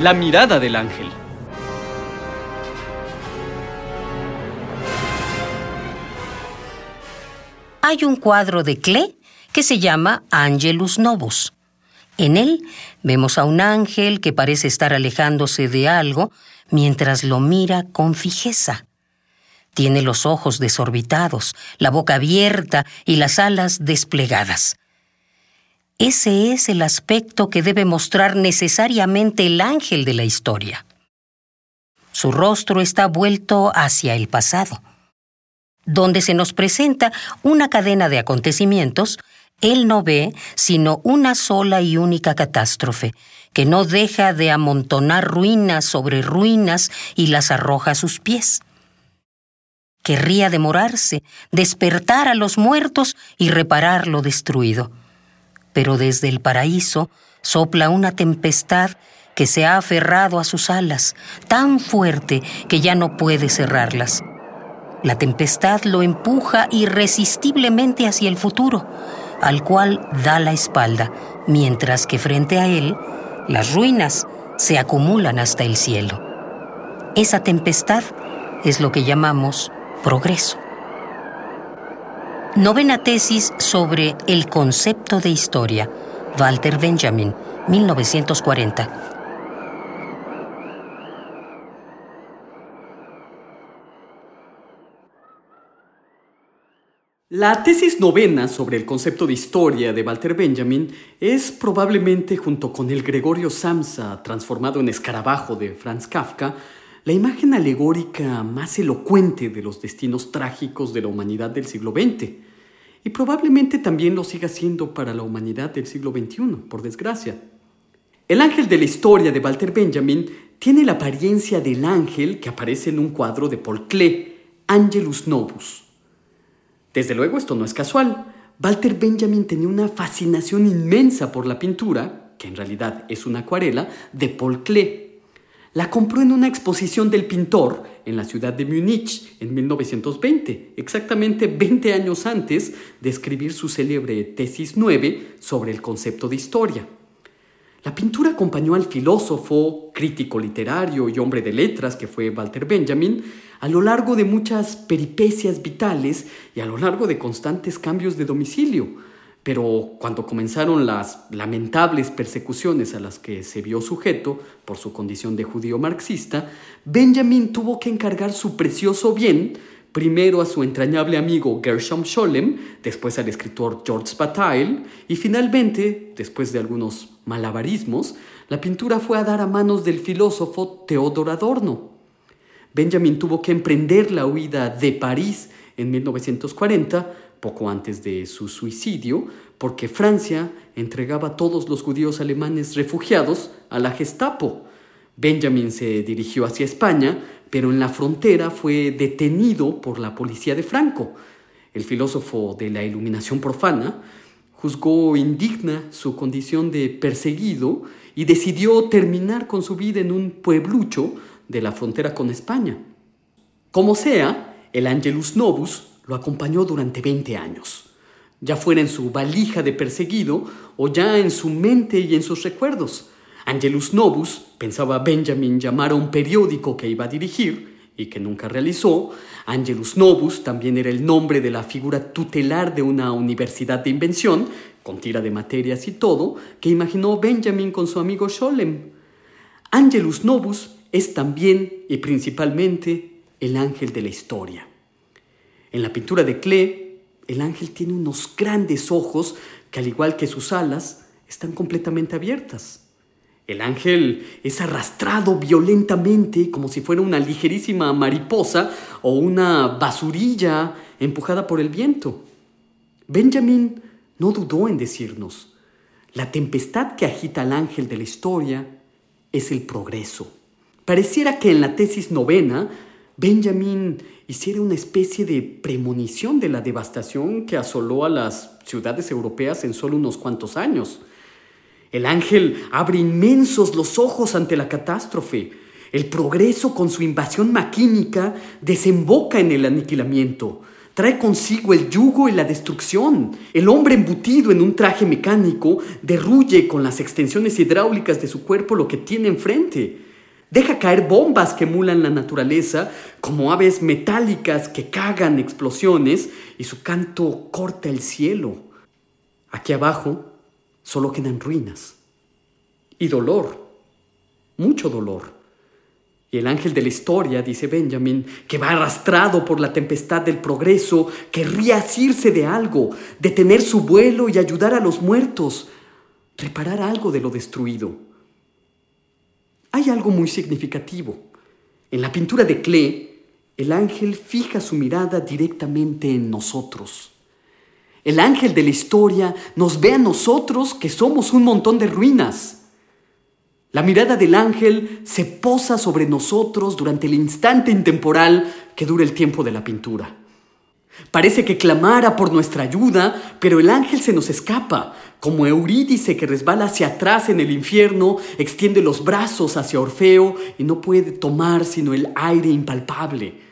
La mirada del ángel. Hay un cuadro de Klee que se llama Angelus Novus. En él vemos a un ángel que parece estar alejándose de algo mientras lo mira con fijeza. Tiene los ojos desorbitados, la boca abierta y las alas desplegadas. Ese es el aspecto que debe mostrar necesariamente el ángel de la historia. Su rostro está vuelto hacia el pasado. Donde se nos presenta una cadena de acontecimientos, él no ve sino una sola y única catástrofe, que no deja de amontonar ruinas sobre ruinas y las arroja a sus pies. Querría demorarse, despertar a los muertos y reparar lo destruido pero desde el paraíso sopla una tempestad que se ha aferrado a sus alas, tan fuerte que ya no puede cerrarlas. La tempestad lo empuja irresistiblemente hacia el futuro, al cual da la espalda, mientras que frente a él las ruinas se acumulan hasta el cielo. Esa tempestad es lo que llamamos progreso. Novena tesis sobre el concepto de historia. Walter Benjamin, 1940. La tesis novena sobre el concepto de historia de Walter Benjamin es probablemente, junto con el Gregorio Samsa transformado en escarabajo de Franz Kafka, la imagen alegórica más elocuente de los destinos trágicos de la humanidad del siglo XX, y probablemente también lo siga siendo para la humanidad del siglo XXI, por desgracia. El ángel de la historia de Walter Benjamin tiene la apariencia del ángel que aparece en un cuadro de Paul Klee, Angelus Novus. Desde luego esto no es casual. Walter Benjamin tenía una fascinación inmensa por la pintura, que en realidad es una acuarela, de Paul Klee la compró en una exposición del pintor en la ciudad de Múnich en 1920, exactamente 20 años antes de escribir su célebre tesis 9 sobre el concepto de historia. La pintura acompañó al filósofo, crítico literario y hombre de letras que fue Walter Benjamin a lo largo de muchas peripecias vitales y a lo largo de constantes cambios de domicilio, pero cuando comenzaron las lamentables persecuciones a las que se vio sujeto por su condición de judío marxista, Benjamin tuvo que encargar su precioso bien primero a su entrañable amigo Gershom Scholem, después al escritor George Bataille, y finalmente, después de algunos malabarismos, la pintura fue a dar a manos del filósofo Theodor Adorno. Benjamin tuvo que emprender la huida de París en 1940 poco antes de su suicidio, porque Francia entregaba a todos los judíos alemanes refugiados a la Gestapo. Benjamin se dirigió hacia España, pero en la frontera fue detenido por la policía de Franco. El filósofo de la iluminación profana juzgó indigna su condición de perseguido y decidió terminar con su vida en un pueblucho de la frontera con España. Como sea, el Angelus Novus lo acompañó durante 20 años, ya fuera en su valija de perseguido o ya en su mente y en sus recuerdos. Angelus Novus, pensaba Benjamin llamar a un periódico que iba a dirigir y que nunca realizó, Angelus Novus también era el nombre de la figura tutelar de una universidad de invención, con tira de materias y todo, que imaginó Benjamin con su amigo Scholem. Angelus Novus es también y principalmente el ángel de la historia. En la pintura de Klee, el ángel tiene unos grandes ojos que al igual que sus alas, están completamente abiertas. El ángel es arrastrado violentamente como si fuera una ligerísima mariposa o una basurilla empujada por el viento. Benjamin no dudó en decirnos, la tempestad que agita al ángel de la historia es el progreso. Pareciera que en la tesis novena, Benjamin hiciera una especie de premonición de la devastación que asoló a las ciudades europeas en solo unos cuantos años. El ángel abre inmensos los ojos ante la catástrofe. El progreso con su invasión maquínica desemboca en el aniquilamiento. Trae consigo el yugo y la destrucción. El hombre embutido en un traje mecánico derruye con las extensiones hidráulicas de su cuerpo lo que tiene enfrente. Deja caer bombas que emulan la naturaleza, como aves metálicas que cagan explosiones y su canto corta el cielo. Aquí abajo solo quedan ruinas y dolor, mucho dolor. Y el ángel de la historia, dice Benjamin, que va arrastrado por la tempestad del progreso, querría asirse de algo, detener su vuelo y ayudar a los muertos, reparar algo de lo destruido. Hay algo muy significativo. En la pintura de Klee, el ángel fija su mirada directamente en nosotros. El ángel de la historia nos ve a nosotros que somos un montón de ruinas la mirada del ángel se posa sobre nosotros durante el instante intemporal que dura el tiempo de la pintura. Parece que clamara por nuestra ayuda, pero el ángel se nos escapa, como Eurídice que resbala hacia atrás en el infierno, extiende los brazos hacia Orfeo y no puede tomar sino el aire impalpable.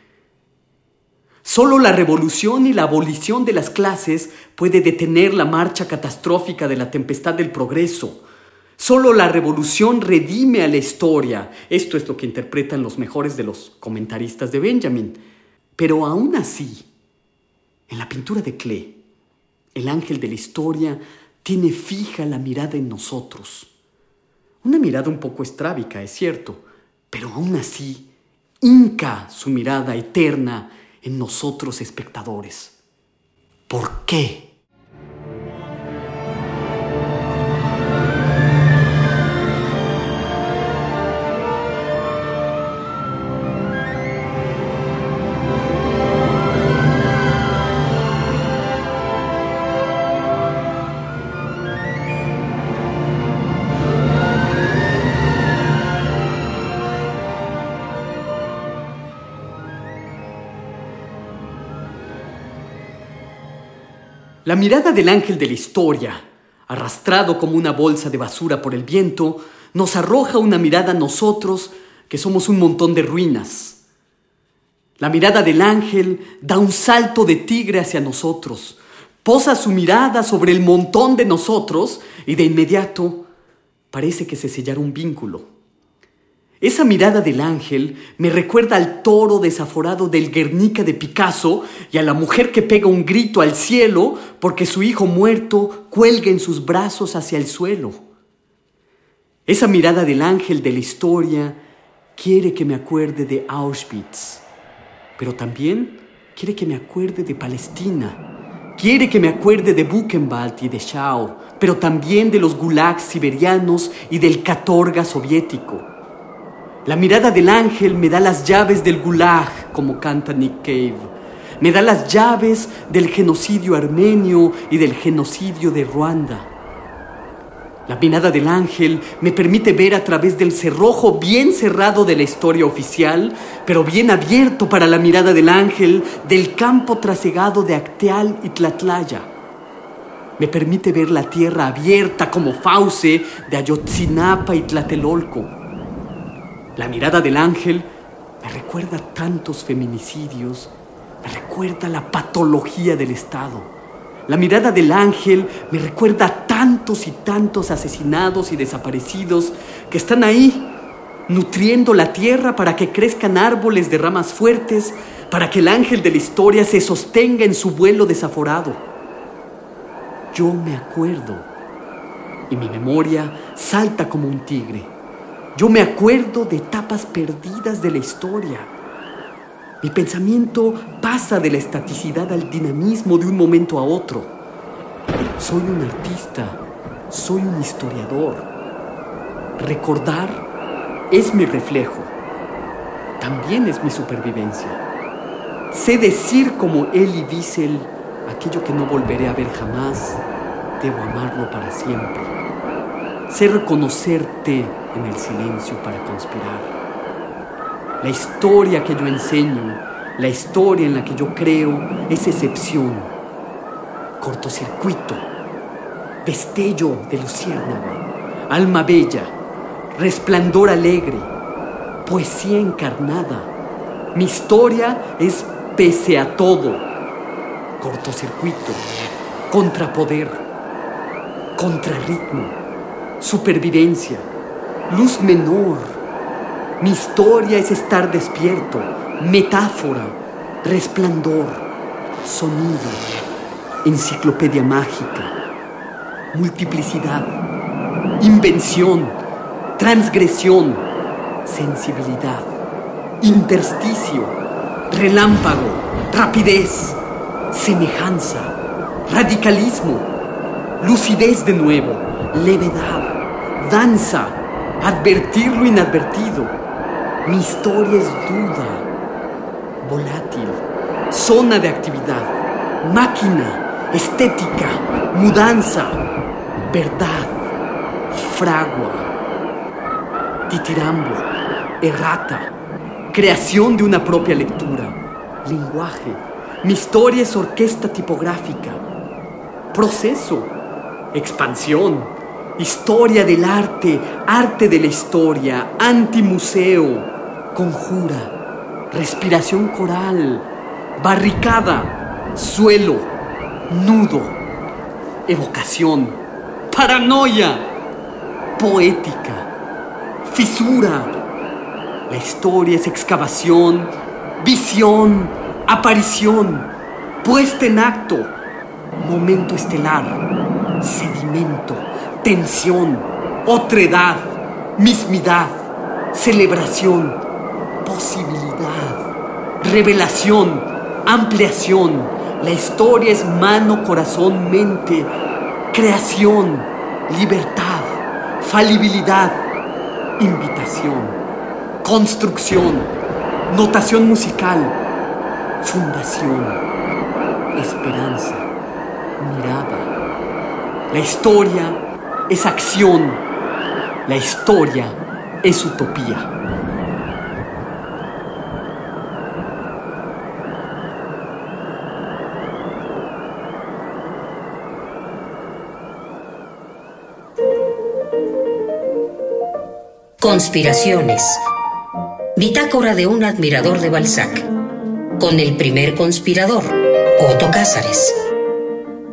Solo la revolución y la abolición de las clases puede detener la marcha catastrófica de la tempestad del progreso. Solo la revolución redime a la historia. Esto es lo que interpretan los mejores de los comentaristas de Benjamin. Pero aún así, en la pintura de Klee, el ángel de la historia tiene fija la mirada en nosotros. Una mirada un poco estrábica, es cierto, pero aún así hinca su mirada eterna en nosotros espectadores. ¿Por qué? La mirada del ángel de la historia, arrastrado como una bolsa de basura por el viento, nos arroja una mirada a nosotros que somos un montón de ruinas. La mirada del ángel da un salto de tigre hacia nosotros, posa su mirada sobre el montón de nosotros y de inmediato parece que se sellara un vínculo. Esa mirada del ángel me recuerda al toro desaforado del Guernica de Picasso y a la mujer que pega un grito al cielo porque su hijo muerto cuelga en sus brazos hacia el suelo. Esa mirada del ángel de la historia quiere que me acuerde de Auschwitz, pero también quiere que me acuerde de Palestina. Quiere que me acuerde de Buchenwald y de Schau, pero también de los gulags siberianos y del Katorga soviético. La mirada del ángel me da las llaves del gulag, como canta Nick Cave. Me da las llaves del genocidio armenio y del genocidio de Ruanda. La mirada del ángel me permite ver a través del cerrojo bien cerrado de la historia oficial, pero bien abierto para la mirada del ángel del campo trasegado de Acteal y Tlatlaya. Me permite ver la tierra abierta como fauce de Ayotzinapa y Tlatelolco la mirada del ángel me recuerda tantos feminicidios, me recuerda la patología del Estado. La mirada del ángel me recuerda tantos y tantos asesinados y desaparecidos que están ahí, nutriendo la tierra para que crezcan árboles de ramas fuertes, para que el ángel de la historia se sostenga en su vuelo desaforado. Yo me acuerdo y mi memoria salta como un tigre. Yo me acuerdo de etapas perdidas de la historia. Mi pensamiento pasa de la estaticidad al dinamismo de un momento a otro. Soy un artista, soy un historiador. Recordar es mi reflejo, también es mi supervivencia. Sé decir como Elie Wiesel aquello que no volveré a ver jamás, debo amarlo para siempre. Sé reconocerte en el silencio para conspirar. La historia que yo enseño, la historia en la que yo creo, es excepción. Cortocircuito, destello de luciérnaga, alma bella, resplandor alegre, poesía encarnada. Mi historia es pese a todo. Cortocircuito, contrapoder, contrarritmo, supervivencia, luz menor. Mi historia es estar despierto, metáfora, resplandor, sonido, enciclopedia mágica, multiplicidad, invención, transgresión, sensibilidad, intersticio, relámpago, rapidez, semejanza, radicalismo, lucidez de nuevo, levedad, danza, advertir lo inadvertido. Mi historia es duda, volátil, zona de actividad, máquina, estética, mudanza, verdad, fragua, titirambo, errata, creación de una propia lectura, lenguaje. Mi historia es orquesta tipográfica, proceso, expansión, historia del arte, arte de la historia, antimuseo, conjura, respiración coral, barricada, suelo, nudo, evocación, paranoia, poética, fisura. La historia es excavación, visión, aparición, puesta en acto, momento estelar, sedimento, tensión, otredad, mismidad, celebración, posibilidad, revelación, ampliación. La historia es mano, corazón, mente, creación, libertad, falibilidad, invitación, construcción, notación musical, fundación, esperanza, mirada. La historia es acción, la historia es utopía. Conspiraciones. Bitácora de un admirador de Balzac. Con el primer conspirador, Otto Cázares.